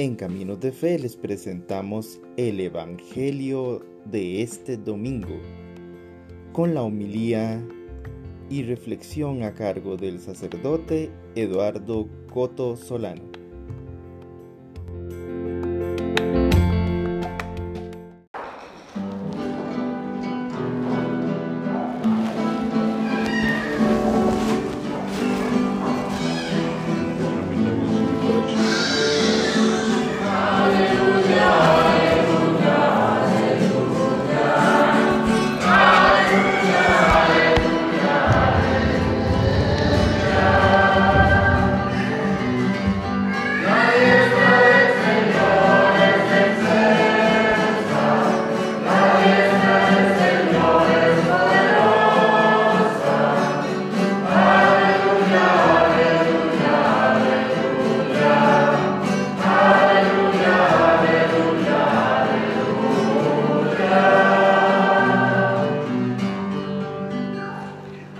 En Caminos de Fe les presentamos el Evangelio de este domingo con la homilía y reflexión a cargo del sacerdote Eduardo Coto Solano.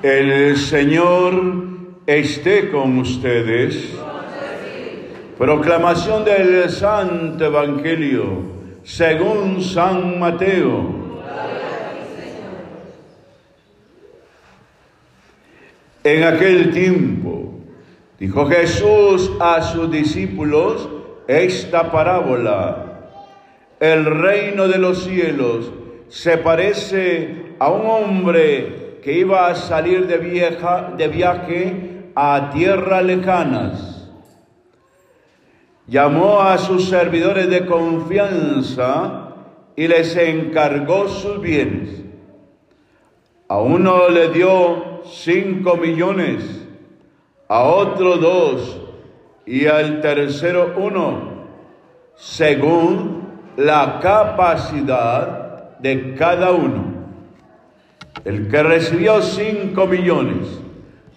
El Señor esté con ustedes. Proclamación del Santo Evangelio según San Mateo. En aquel tiempo dijo Jesús a sus discípulos esta parábola. El reino de los cielos se parece a un hombre que iba a salir de, vieja, de viaje a tierras lejanas. Llamó a sus servidores de confianza y les encargó sus bienes. A uno le dio cinco millones, a otro dos y al tercero uno, según la capacidad de cada uno. El que recibió cinco millones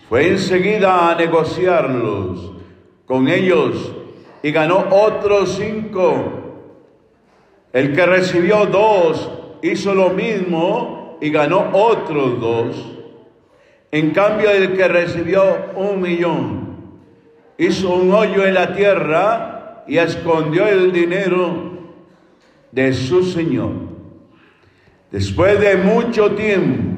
fue enseguida a negociarlos con ellos y ganó otros cinco. El que recibió dos hizo lo mismo y ganó otros dos. En cambio, el que recibió un millón hizo un hoyo en la tierra y escondió el dinero de su señor. Después de mucho tiempo,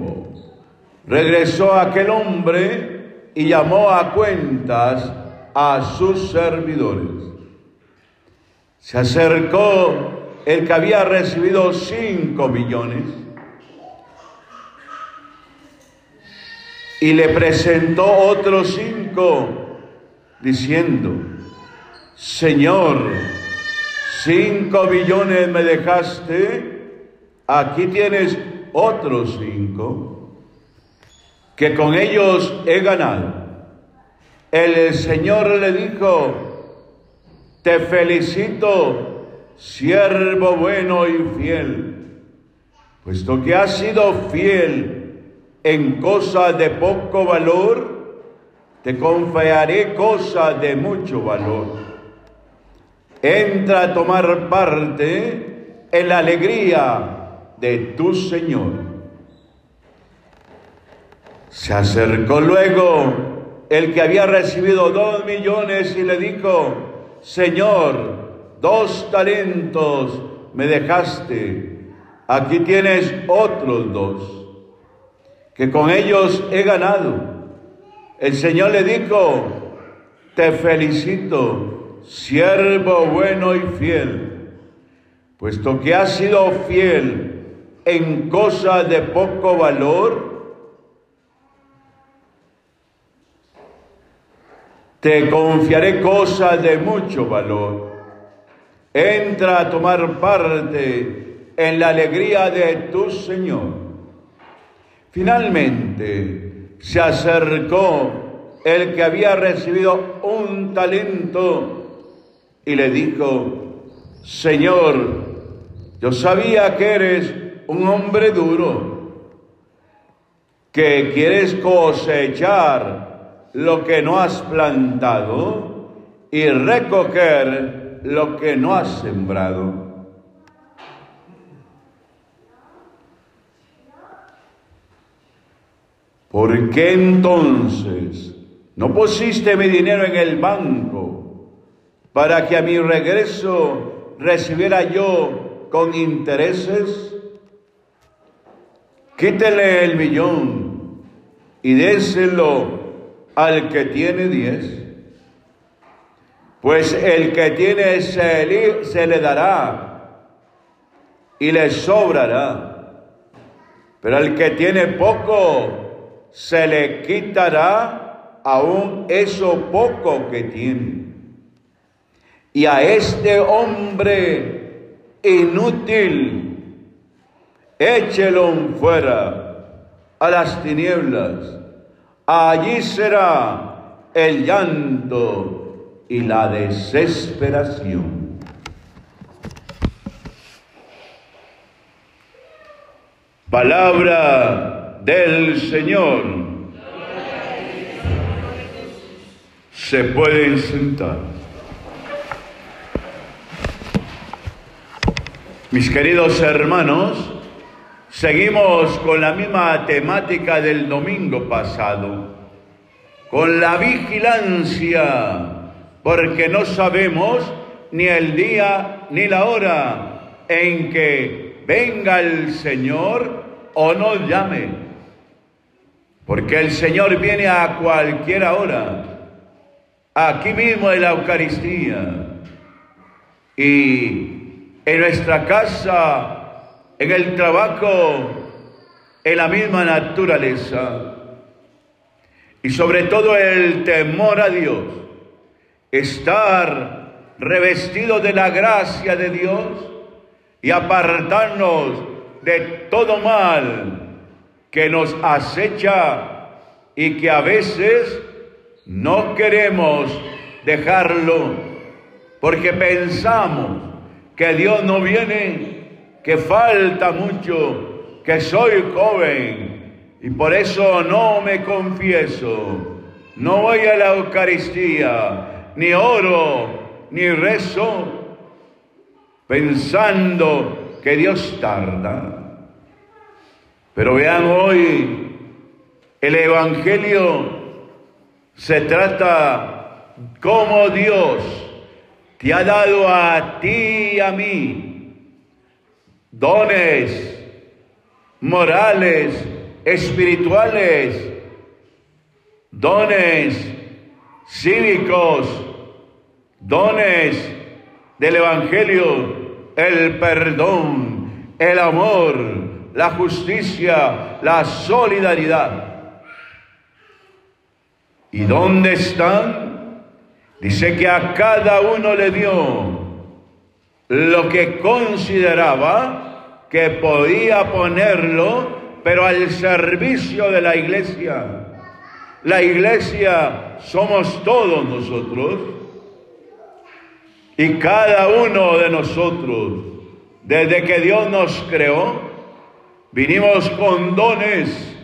regresó aquel hombre y llamó a cuentas a sus servidores. Se acercó el que había recibido cinco millones y le presentó otros cinco diciendo, Señor, cinco millones me dejaste Aquí tienes otros cinco que con ellos he ganado. El Señor le dijo, te felicito, siervo bueno y fiel, puesto que has sido fiel en cosas de poco valor, te confiaré cosas de mucho valor. Entra a tomar parte en la alegría de tu Señor. Se acercó luego el que había recibido dos millones y le dijo, Señor, dos talentos me dejaste, aquí tienes otros dos, que con ellos he ganado. El Señor le dijo, te felicito, siervo bueno y fiel, puesto que has sido fiel en cosas de poco valor, te confiaré cosas de mucho valor. Entra a tomar parte en la alegría de tu Señor. Finalmente se acercó el que había recibido un talento y le dijo, Señor, yo sabía que eres un hombre duro, que quieres cosechar lo que no has plantado y recoger lo que no has sembrado. ¿Por qué entonces no pusiste mi dinero en el banco para que a mi regreso recibiera yo con intereses? Quítele el millón y déselo al que tiene diez. Pues el que tiene se le, se le dará y le sobrará. Pero el que tiene poco se le quitará aún eso poco que tiene. Y a este hombre inútil, échelo fuera a las tinieblas. Allí será el llanto y la desesperación. Palabra del Señor. Se pueden sentar. Mis queridos hermanos, seguimos con la misma temática del domingo pasado, con la vigilancia porque no sabemos ni el día ni la hora en que venga el Señor o nos llame. Porque el Señor viene a cualquier hora, aquí mismo en la Eucaristía, y en nuestra casa, en el trabajo, en la misma naturaleza, y sobre todo el temor a Dios estar revestido de la gracia de Dios y apartarnos de todo mal que nos acecha y que a veces no queremos dejarlo porque pensamos que Dios no viene, que falta mucho, que soy joven y por eso no me confieso, no voy a la Eucaristía, ni oro, ni rezo, pensando que Dios tarda. Pero vean hoy, el Evangelio se trata como Dios te ha dado a ti y a mí dones morales, espirituales, dones cívicos, dones del Evangelio, el perdón, el amor, la justicia, la solidaridad. ¿Y dónde están? Dice que a cada uno le dio lo que consideraba que podía ponerlo, pero al servicio de la iglesia. La iglesia somos todos nosotros y cada uno de nosotros, desde que Dios nos creó, vinimos con dones,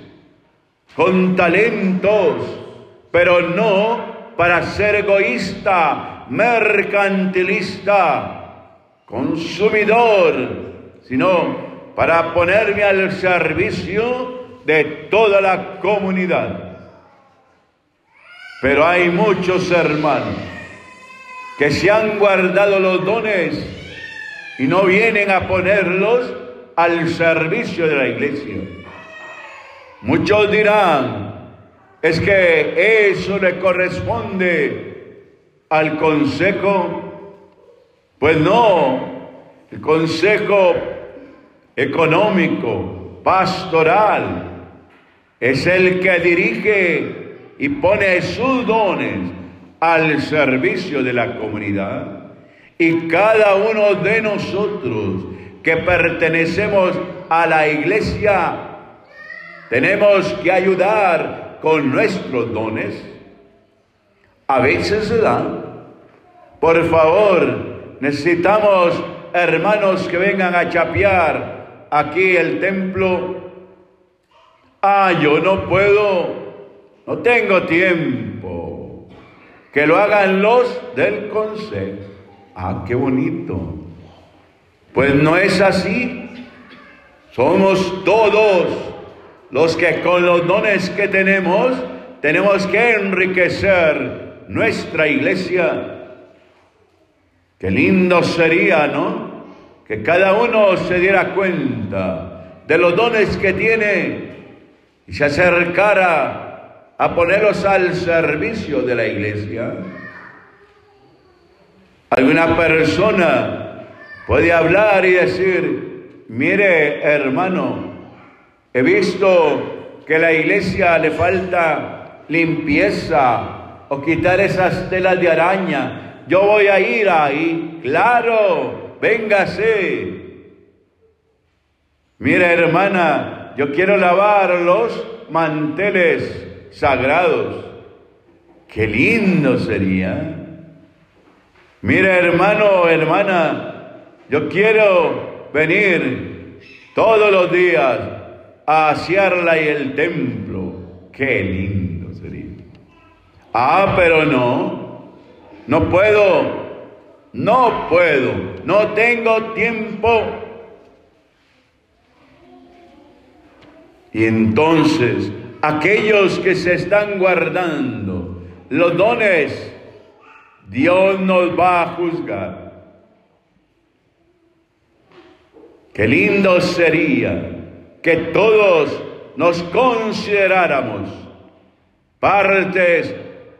con talentos, pero no para ser egoísta, mercantilista, consumidor, sino para ponerme al servicio de toda la comunidad. Pero hay muchos hermanos que se han guardado los dones y no vienen a ponerlos al servicio de la iglesia. Muchos dirán, es que eso le corresponde al consejo. Pues no, el consejo económico, pastoral, es el que dirige y pone sus dones al servicio de la comunidad. Y cada uno de nosotros que pertenecemos a la iglesia, tenemos que ayudar con nuestros dones. A veces se dan. Por favor, necesitamos hermanos que vengan a chapear aquí el templo. Ah, yo no puedo no tengo tiempo. Que lo hagan los del consejo. Ah, qué bonito. Pues no es así. Somos todos los que con los dones que tenemos tenemos que enriquecer nuestra iglesia. Qué lindo sería, ¿no? Que cada uno se diera cuenta de los dones que tiene y se acercara a ponerlos al servicio de la iglesia. Alguna persona puede hablar y decir, mire hermano, he visto que a la iglesia le falta limpieza o quitar esas telas de araña yo voy a ir ahí, claro, véngase. Mira hermana, yo quiero lavar los manteles sagrados. Qué lindo sería. Mira hermano, hermana, yo quiero venir todos los días a asearla y el templo. Qué lindo sería. Ah, pero no. No puedo, no puedo, no tengo tiempo. Y entonces aquellos que se están guardando los dones, Dios nos va a juzgar. Qué lindo sería que todos nos consideráramos partes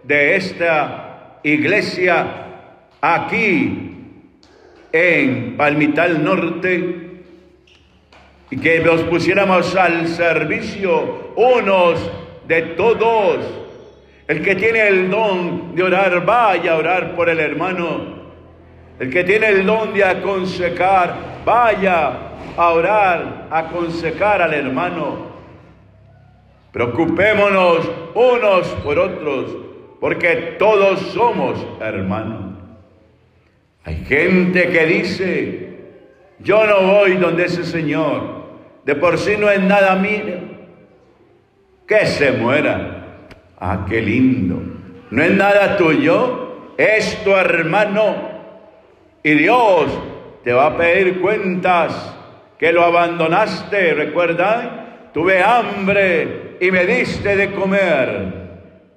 de esta iglesia aquí en Palmital Norte y que nos pusiéramos al servicio unos de todos. El que tiene el don de orar, vaya a orar por el hermano. El que tiene el don de aconsejar, vaya a orar, a aconsejar al hermano. Preocupémonos unos por otros porque todos somos hermanos. Hay gente que dice, yo no voy donde ese Señor, de por sí no es nada mío, que se muera. Ah, qué lindo. No es nada tuyo, es tu hermano. Y Dios te va a pedir cuentas que lo abandonaste, recuerda, tuve hambre y me diste de comer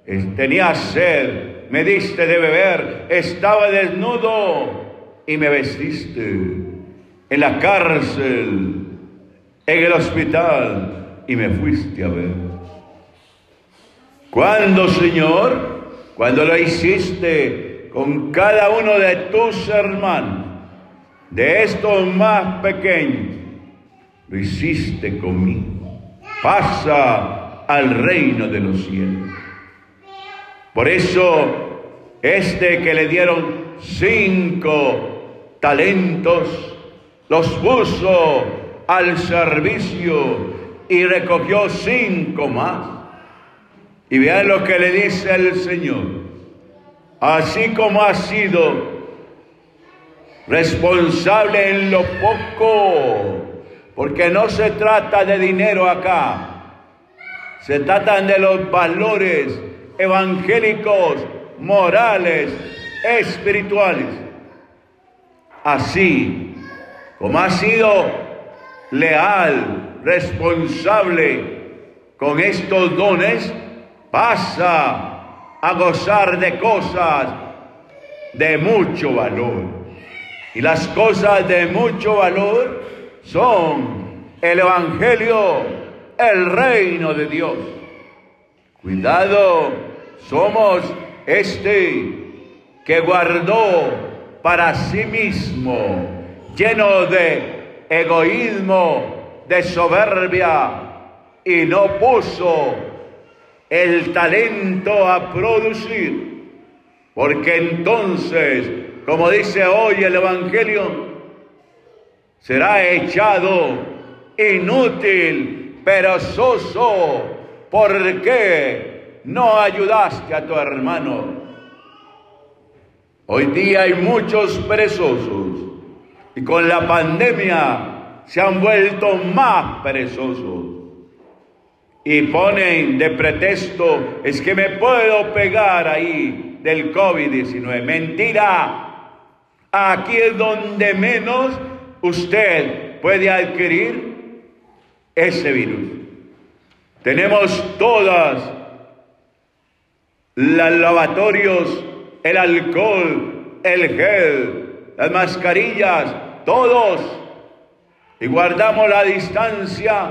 tenía sed, me diste de beber, estaba desnudo y me vestiste. En la cárcel, en el hospital y me fuiste a ver. ¿Cuándo, Señor? Cuando lo hiciste con cada uno de tus hermanos, de estos más pequeños, lo hiciste conmigo. Pasa al reino de los cielos. Por eso, este que le dieron cinco talentos, los puso al servicio y recogió cinco más. Y vean lo que le dice el Señor. Así como ha sido responsable en lo poco, porque no se trata de dinero acá, se tratan de los valores evangélicos, morales, espirituales. Así como ha sido leal, responsable con estos dones, pasa a gozar de cosas de mucho valor. Y las cosas de mucho valor son el Evangelio, el reino de Dios. Cuidado, somos este que guardó para sí mismo, lleno de egoísmo, de soberbia, y no puso el talento a producir, porque entonces, como dice hoy el Evangelio, será echado inútil, perezoso, ¿Por qué no ayudaste a tu hermano? Hoy día hay muchos perezosos y con la pandemia se han vuelto más perezosos. Y ponen de pretexto, es que me puedo pegar ahí del COVID-19. Mentira. Aquí es donde menos usted puede adquirir ese virus. Tenemos todas los lavatorios, el alcohol, el gel, las mascarillas, todos, y guardamos la distancia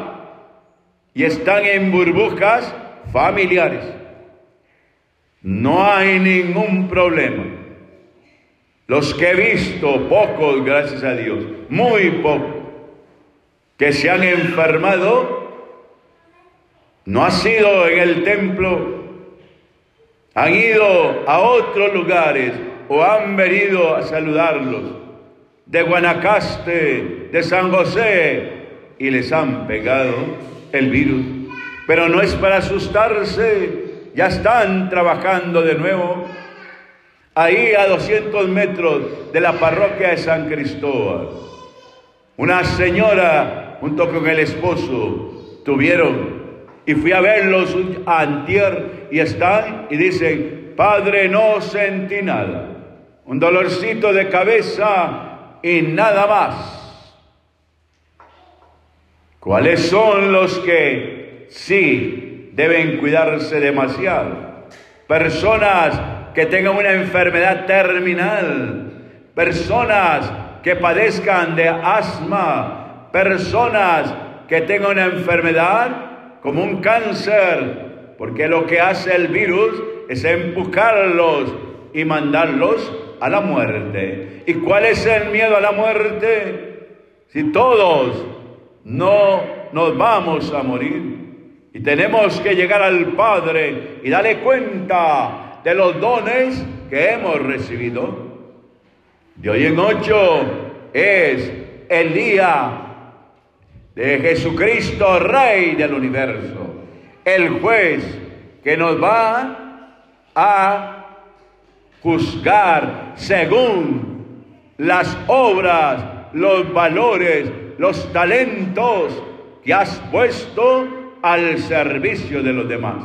y están en burbujas familiares. No hay ningún problema. Los que he visto, pocos, gracias a Dios, muy pocos, que se han enfermado, no ha sido en el templo, han ido a otros lugares o han venido a saludarlos de Guanacaste, de San José, y les han pegado el virus. Pero no es para asustarse, ya están trabajando de nuevo. Ahí a 200 metros de la parroquia de San Cristóbal, una señora junto con el esposo tuvieron y fui a verlos antier y están y dicen, Padre, no sentí nada. Un dolorcito de cabeza y nada más. ¿Cuáles son los que sí deben cuidarse demasiado? Personas que tengan una enfermedad terminal, personas que padezcan de asma, personas que tengan una enfermedad como un cáncer, porque lo que hace el virus es empujarlos y mandarlos a la muerte. ¿Y cuál es el miedo a la muerte? Si todos no nos vamos a morir y tenemos que llegar al Padre y darle cuenta de los dones que hemos recibido. De hoy en ocho es el día de Jesucristo, Rey del universo, el juez que nos va a juzgar según las obras, los valores, los talentos que has puesto al servicio de los demás.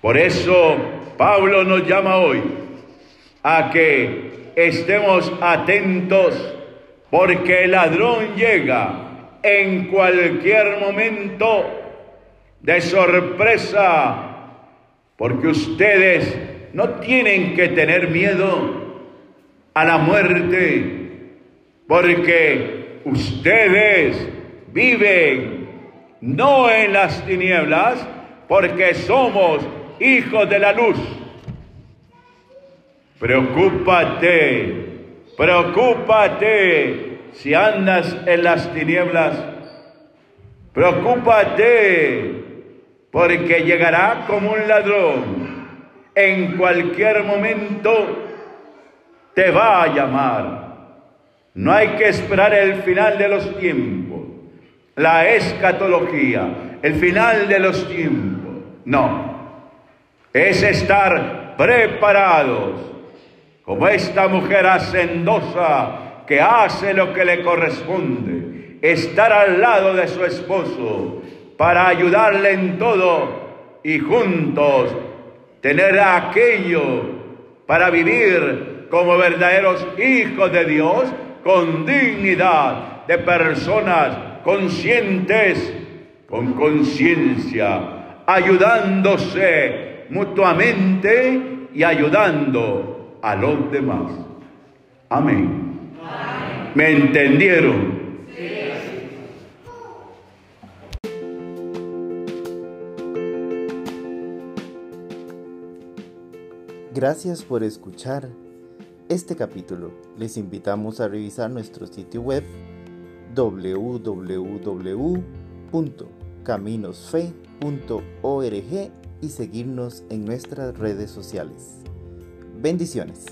Por eso Pablo nos llama hoy a que estemos atentos porque el ladrón llega en cualquier momento de sorpresa, porque ustedes no tienen que tener miedo a la muerte, porque ustedes viven no en las tinieblas, porque somos hijos de la luz. Preocúpate, preocúpate si andas en las tinieblas, preocúpate, porque llegará como un ladrón. En cualquier momento te va a llamar. No hay que esperar el final de los tiempos, la escatología, el final de los tiempos. No, es estar preparados, como esta mujer hacendosa que hace lo que le corresponde, estar al lado de su esposo para ayudarle en todo y juntos tener aquello para vivir como verdaderos hijos de Dios con dignidad de personas conscientes, con conciencia, ayudándose mutuamente y ayudando a los demás. Amén. ¿Me entendieron? Gracias por escuchar este capítulo. Les invitamos a revisar nuestro sitio web www.caminosfe.org y seguirnos en nuestras redes sociales. Bendiciones.